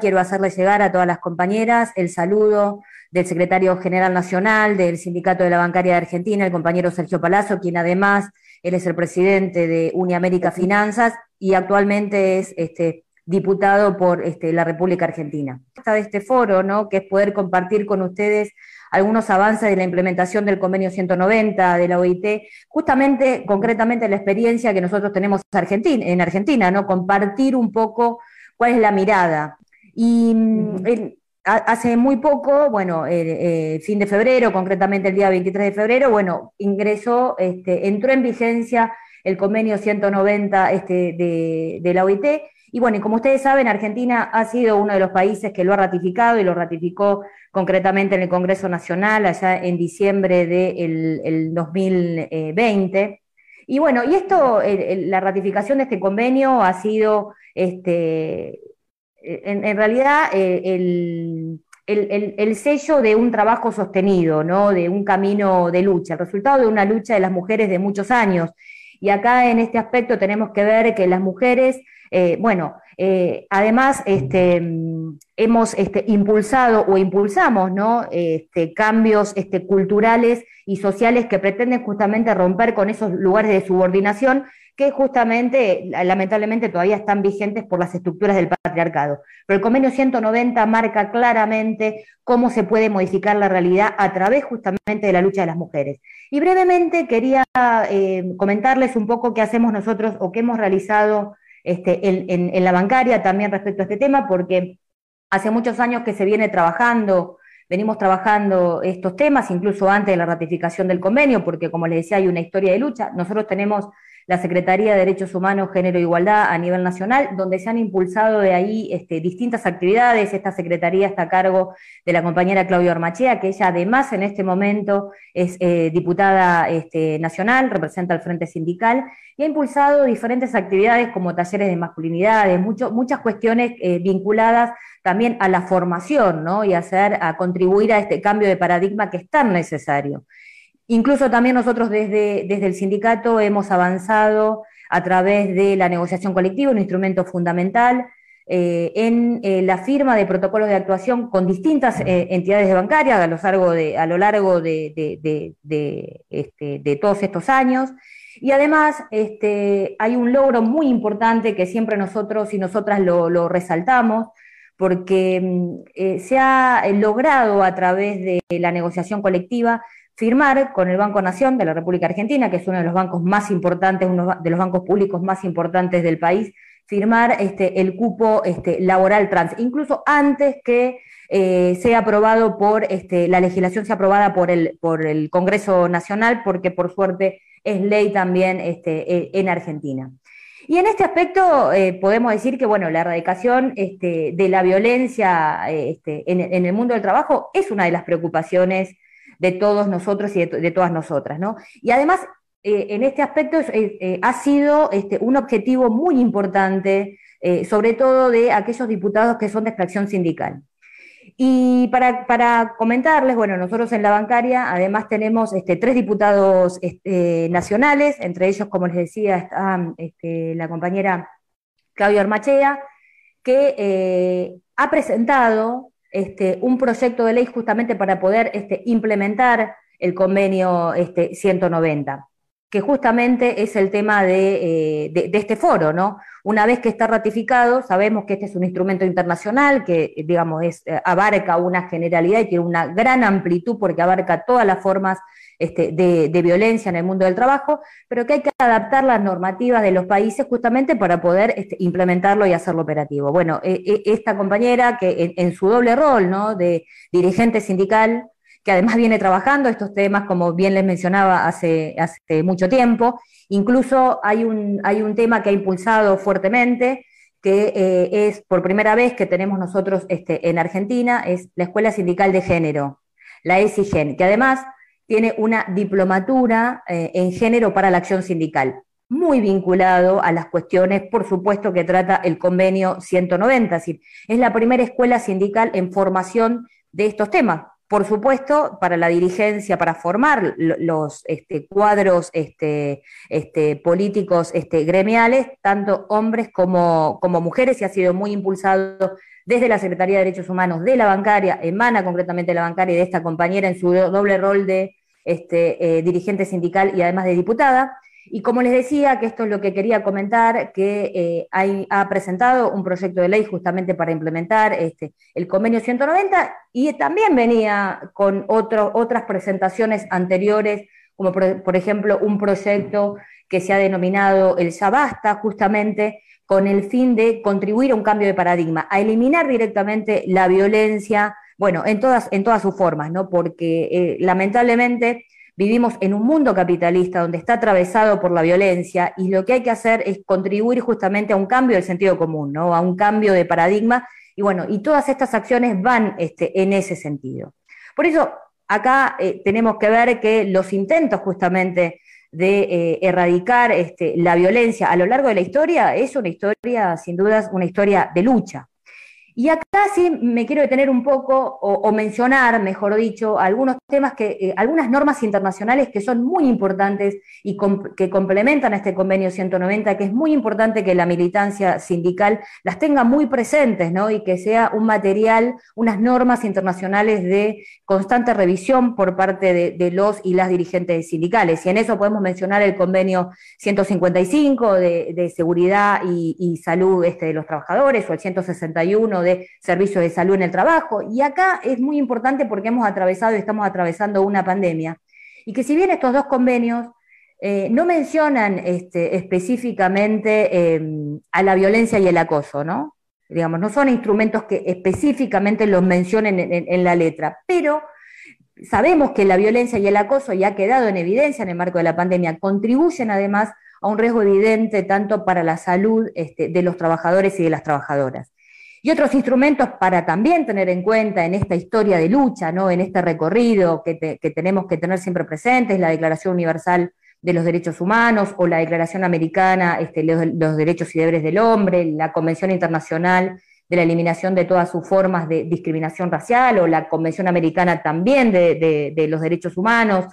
quiero hacerle llegar a todas las compañeras el saludo del secretario general nacional del Sindicato de la Bancaria de Argentina, el compañero Sergio Palazzo, quien además él es el presidente de Uniamérica Finanzas y actualmente es este, diputado por este, la República Argentina. Está de este foro, ¿no? que es poder compartir con ustedes algunos avances de la implementación del convenio 190 de la OIT, justamente, concretamente la experiencia que nosotros tenemos en Argentina, ¿no? Compartir un poco cuál es la mirada. Y mm, hace muy poco, bueno, eh, fin de febrero, concretamente el día 23 de febrero, bueno, ingresó, este, entró en vigencia el convenio 190 este, de, de la OIT, y bueno, y como ustedes saben, Argentina ha sido uno de los países que lo ha ratificado y lo ratificó concretamente en el Congreso Nacional allá en diciembre del 2020. Y bueno, y esto, la ratificación de este convenio ha sido, este, en, realidad, eh, el, el, sello de un trabajo sostenido, ¿no? de un camino de lucha, el resultado de una lucha de las mujeres de muchos años. Y acá en este aspecto tenemos que ver que las mujeres eh, bueno, eh, además este, hemos este, impulsado o impulsamos ¿no? este, cambios este, culturales y sociales que pretenden justamente romper con esos lugares de subordinación que justamente, lamentablemente, todavía están vigentes por las estructuras del patriarcado. Pero el convenio 190 marca claramente cómo se puede modificar la realidad a través justamente de la lucha de las mujeres. Y brevemente quería eh, comentarles un poco qué hacemos nosotros o qué hemos realizado este, en, la bancaria también respecto a este tema, porque hace muchos años que se viene trabajando, venimos trabajando estos temas, incluso antes de la ratificación del convenio, porque como les decía, hay una historia de lucha. Nosotros tenemos la Secretaría de Derechos Humanos, Género e Igualdad a nivel nacional, donde se han impulsado de ahí este, distintas actividades. Esta Secretaría está a cargo de la compañera Claudia Ormachea, que ella además en este momento es eh, diputada este, nacional, representa al Frente Sindical, y ha impulsado diferentes actividades como talleres de masculinidades, muchas cuestiones eh, vinculadas también a la formación, ¿no? Y hacer, a contribuir a este cambio de paradigma que es tan necesario. Incluso también nosotros desde, desde el sindicato hemos avanzado a través de la negociación colectiva, un instrumento fundamental, eh, en eh, la firma de protocolos de actuación con distintas eh, entidades bancarias a lo largo de, a lo largo de, este, todos estos años. Y además este, hay un logro muy importante que siempre nosotros y nosotras lo, lo resaltamos, porque mm, se ha logrado a través de la negociación colectiva firmar con el Banco Nación de la República Argentina, que es uno de los bancos más importantes, uno de los bancos públicos más importantes del país, firmar este, el cupo este, laboral trans, incluso antes que eh, sea aprobado por este, la legislación sea aprobada por el, Congreso Nacional, porque por suerte es ley también este, e, en Argentina. Y en este aspecto eh, podemos decir que bueno, la erradicación este, de la violencia en, en, el mundo del trabajo es una de las preocupaciones de todos nosotros y de, todas nosotras, ¿no? Y además, eh, en este aspecto eh, ha sido este, un objetivo muy importante, eh, sobre todo de aquellos diputados que son de extracción sindical. Y para, comentarles, bueno, nosotros en la bancaria además tenemos este, tres diputados este, nacionales, entre ellos, como les decía, está la compañera Claudia Ormachea, que ha presentado este, un proyecto de ley justamente para poder este, implementar el convenio este, 190, que justamente es el tema eh, de, este foro, ¿no? Una vez que está ratificado, sabemos que este es un instrumento internacional que, digamos, eh, abarca una generalidad y tiene una gran amplitud porque abarca todas las formas este, de, violencia en el mundo del trabajo, pero que hay que adaptar las normativas de los países justamente para poder este, implementarlo y hacerlo operativo. Bueno, e, e, esta compañera que en, su doble rol ¿no? de dirigente sindical, que además viene trabajando estos temas, como bien les mencionaba, hace, mucho tiempo, incluso hay un, hay un tema que ha impulsado fuertemente, que eh, es por primera vez que tenemos nosotros este, en Argentina, es la Escuela Sindical de Género, la ESIGEN, que además tiene una diplomatura eh, en género para la acción sindical, muy vinculado a las cuestiones, por supuesto, que trata el convenio 190, es decir, es la primera escuela sindical en formación de estos temas. Por supuesto, para la dirigencia, para formar los este, cuadros este, este, políticos gremiales, tanto hombres como, mujeres, y ha sido muy impulsado desde la Secretaría de Derechos Humanos de la bancaria, emana concretamente la bancaria y de esta compañera en su doble rol de este, eh, dirigente sindical y además de diputada. Y como les decía, que esto es lo que quería comentar, que eh, ha presentado un proyecto de ley justamente para implementar este, el convenio 190 y también venía con otras presentaciones anteriores, como por, ejemplo un proyecto que se ha denominado el Ya Basta, justamente con el fin de contribuir a un cambio de paradigma, a eliminar directamente la violencia, bueno, en todas, en todas sus formas, ¿no? Porque eh, lamentablemente Vivimos en un mundo capitalista donde está atravesado por la violencia y lo que hay que hacer es contribuir justamente a un cambio del sentido común, ¿no? a un cambio de paradigma. Y bueno, y todas estas acciones van este, en ese sentido. Por eso, acá eh, tenemos que ver que los intentos justamente de eh, erradicar este, la violencia a lo largo de la historia es una historia, sin dudas, una historia de lucha. Y acá sí me quiero detener un poco o, mencionar, mejor dicho, algunos temas que, eh, algunas normas internacionales que son muy importantes y que complementan a este convenio 190, que es muy importante que la militancia sindical las tenga muy presentes, ¿no? Y que sea un material, unas normas internacionales de constante revisión por parte de, los y las dirigentes sindicales. Y en eso podemos mencionar el convenio 155 de, seguridad y, salud este, de los trabajadores o el 161 de servicios de salud en el trabajo. Y acá es muy importante porque hemos atravesado y estamos atravesando una pandemia. Y que si bien estos dos convenios eh, no mencionan este, específicamente em, a la violencia y el acoso, ¿no? Digamos, no son instrumentos que específicamente los mencionen en, la letra, pero sabemos que la violencia y el acoso, ya ha quedado en evidencia en el marco de la pandemia, contribuyen además a un riesgo evidente tanto para la salud este, de los trabajadores y de las trabajadoras. Y otros instrumentos para también tener en cuenta en esta historia de lucha, ¿no? en este recorrido que, tenemos que tener siempre presentes, la Declaración Universal de los Derechos Humanos o la Declaración Americana este, los, los Derechos y Deberes del Hombre, la Convención Internacional de la Eliminación de todas sus formas de discriminación racial o la Convención Americana también de, los Derechos Humanos,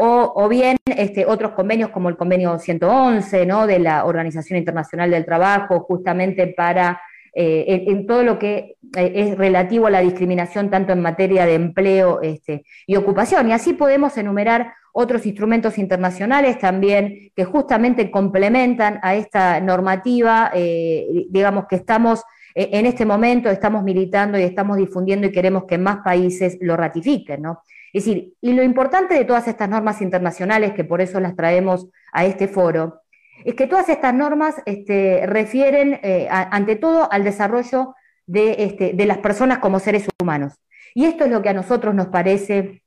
o, bien este, otros convenios como el convenio 111 ¿no? de la Organización Internacional del Trabajo, justamente para eh, en, todo lo que eh, es relativo a la discriminación tanto en materia de empleo este, y ocupación. Y así podemos enumerar otros instrumentos internacionales también que justamente complementan a esta normativa, eh, digamos que estamos en este momento, estamos militando y estamos difundiendo y queremos que más países lo ratifiquen, ¿no? Es decir, y lo importante de todas estas normas internacionales, que por eso las traemos a este foro, es que todas estas normas este, refieren eh, ante todo al desarrollo este, de, las personas como seres humanos. Y esto es lo que a nosotros nos parece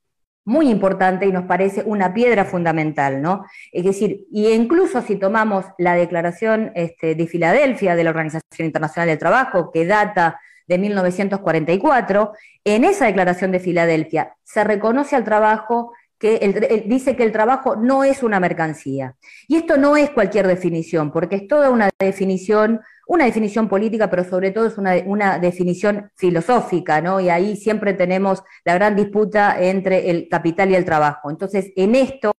muy importante y nos parece una piedra fundamental, ¿no? Es decir, y incluso si tomamos la declaración este, de Filadelfia de la Organización Internacional del Trabajo, que data de 1944, en esa declaración de Filadelfia se reconoce al trabajo que dice que el trabajo no es una mercancía. Y esto no es cualquier definición, porque es toda una definición, una definición política, pero sobre todo es una, definición filosófica, ¿no? Y ahí siempre tenemos la gran disputa entre el capital y el trabajo. Entonces, en esto,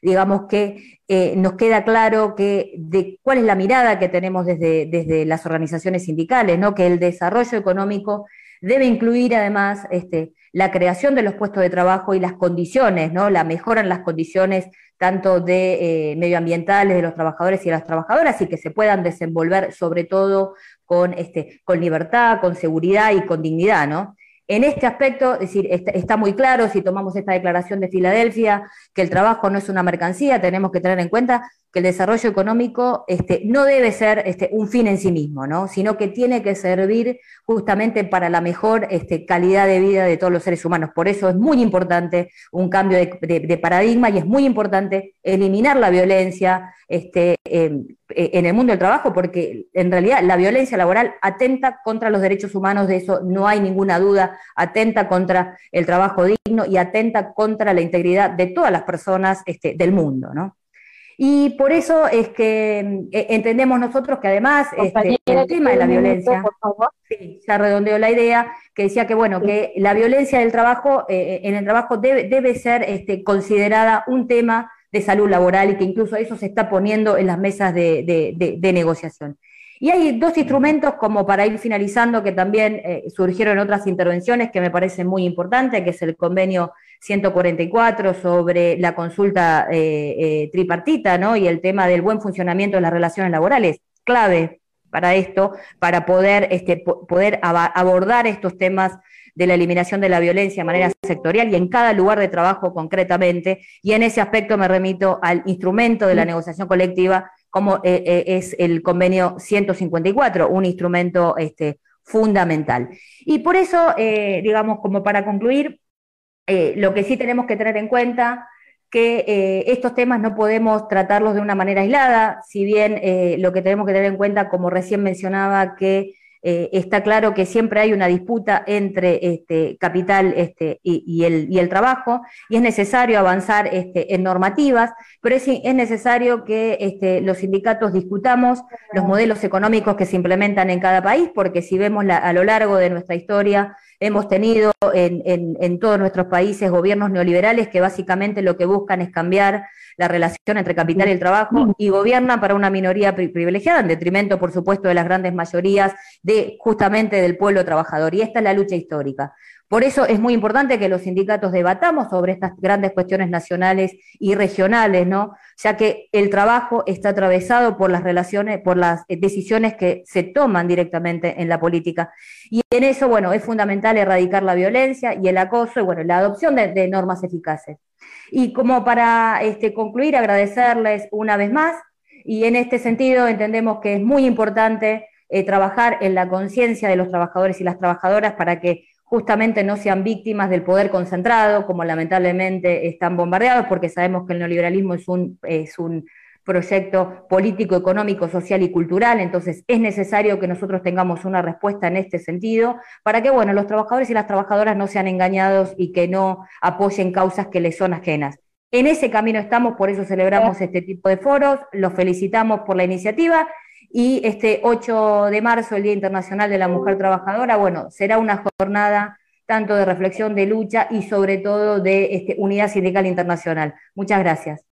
digamos que eh, nos queda claro que de cuál es la mirada que tenemos desde, desde las organizaciones sindicales, ¿no? Que el desarrollo económico debe incluir además este, la creación de los puestos de trabajo y las condiciones, ¿no? La mejora en las condiciones tanto de eh, medioambientales de los trabajadores y de las trabajadoras y que se puedan desenvolver sobre todo con, este, con libertad, con seguridad y con dignidad, ¿no? En este aspecto, es decir, está, muy claro si tomamos esta declaración de Filadelfia, que el trabajo no es una mercancía, tenemos que tener en cuenta que el desarrollo económico este, no debe ser este, un fin en sí mismo, ¿no? sino que tiene que servir justamente para la mejor este, calidad de vida de todos los seres humanos. Por eso es muy importante un cambio de, paradigma y es muy importante eliminar la violencia este, en el mundo del trabajo, porque en realidad la violencia laboral atenta contra los derechos humanos, de eso no hay ninguna duda, atenta contra el trabajo digno y atenta contra la integridad de todas las personas este, del mundo, ¿no? Y por eso es que eh, entendemos nosotros que además este, el tema de la violencia, sí, ya redondeó la idea, que decía que bueno, que la violencia del trabajo, eh, en el trabajo debe, debe ser este, considerada un tema de salud laboral y que incluso eso se está poniendo en las mesas de, negociación. Y hay dos instrumentos como para ir finalizando que también eh, surgieron en otras intervenciones que me parecen muy importantes, que es el convenio 144 sobre la consulta eh, eh, tripartita, ¿no? Y el tema del buen funcionamiento de las relaciones laborales, clave para esto, para poder, este, poder abordar estos temas de la eliminación de la violencia de manera sectorial y en cada lugar de trabajo concretamente. Y en ese aspecto me remito al instrumento de la negociación colectiva como eh, eh, es el convenio 154, un instrumento este, fundamental. Y por eso, eh, digamos, como para concluir, lo que sí tenemos que tener en cuenta que estos temas no podemos tratarlos de una manera aislada, si bien lo que tenemos que tener en cuenta, como recién mencionaba, que eh, está claro que siempre hay una disputa entre este, capital este, y, el, trabajo, y es necesario avanzar este, en normativas, pero es, necesario que los sindicatos discutamos los modelos económicos que se implementan en cada país, porque si vemos a lo largo de nuestra historia, hemos tenido en todos nuestros países gobiernos neoliberales que básicamente lo que buscan es cambiar la relación entre capital y el trabajo y gobierna para una minoría privilegiada, en detrimento, por supuesto, de las grandes mayorías de justamente del pueblo trabajador. Y esta es la lucha histórica. Por eso es muy importante que los sindicatos debatamos sobre estas grandes cuestiones nacionales y regionales, ¿no? Ya que el trabajo está atravesado por las relaciones, por las decisiones que se toman directamente en la política. Y en eso, bueno, es fundamental erradicar la violencia y el acoso y, bueno, la adopción de normas eficaces. Y como para este, concluir, agradecerles una vez más y en este sentido entendemos que es muy importante eh, trabajar en la conciencia de los trabajadores y las trabajadoras para que justamente no sean víctimas del poder concentrado, como lamentablemente están bombardeados, porque sabemos que el neoliberalismo es un, es un proyecto político, económico, social y cultural, entonces es necesario que nosotros tengamos una respuesta en este sentido para que, bueno, los trabajadores y las trabajadoras no sean engañados y que no apoyen causas que les son ajenas. En ese camino estamos, por eso celebramos este tipo de foros, los felicitamos por la iniciativa y este 8 de marzo, el Día Internacional de la Mujer Trabajadora, bueno, será una jornada tanto de reflexión, de lucha y sobre todo de este, unidad sindical internacional. Muchas gracias.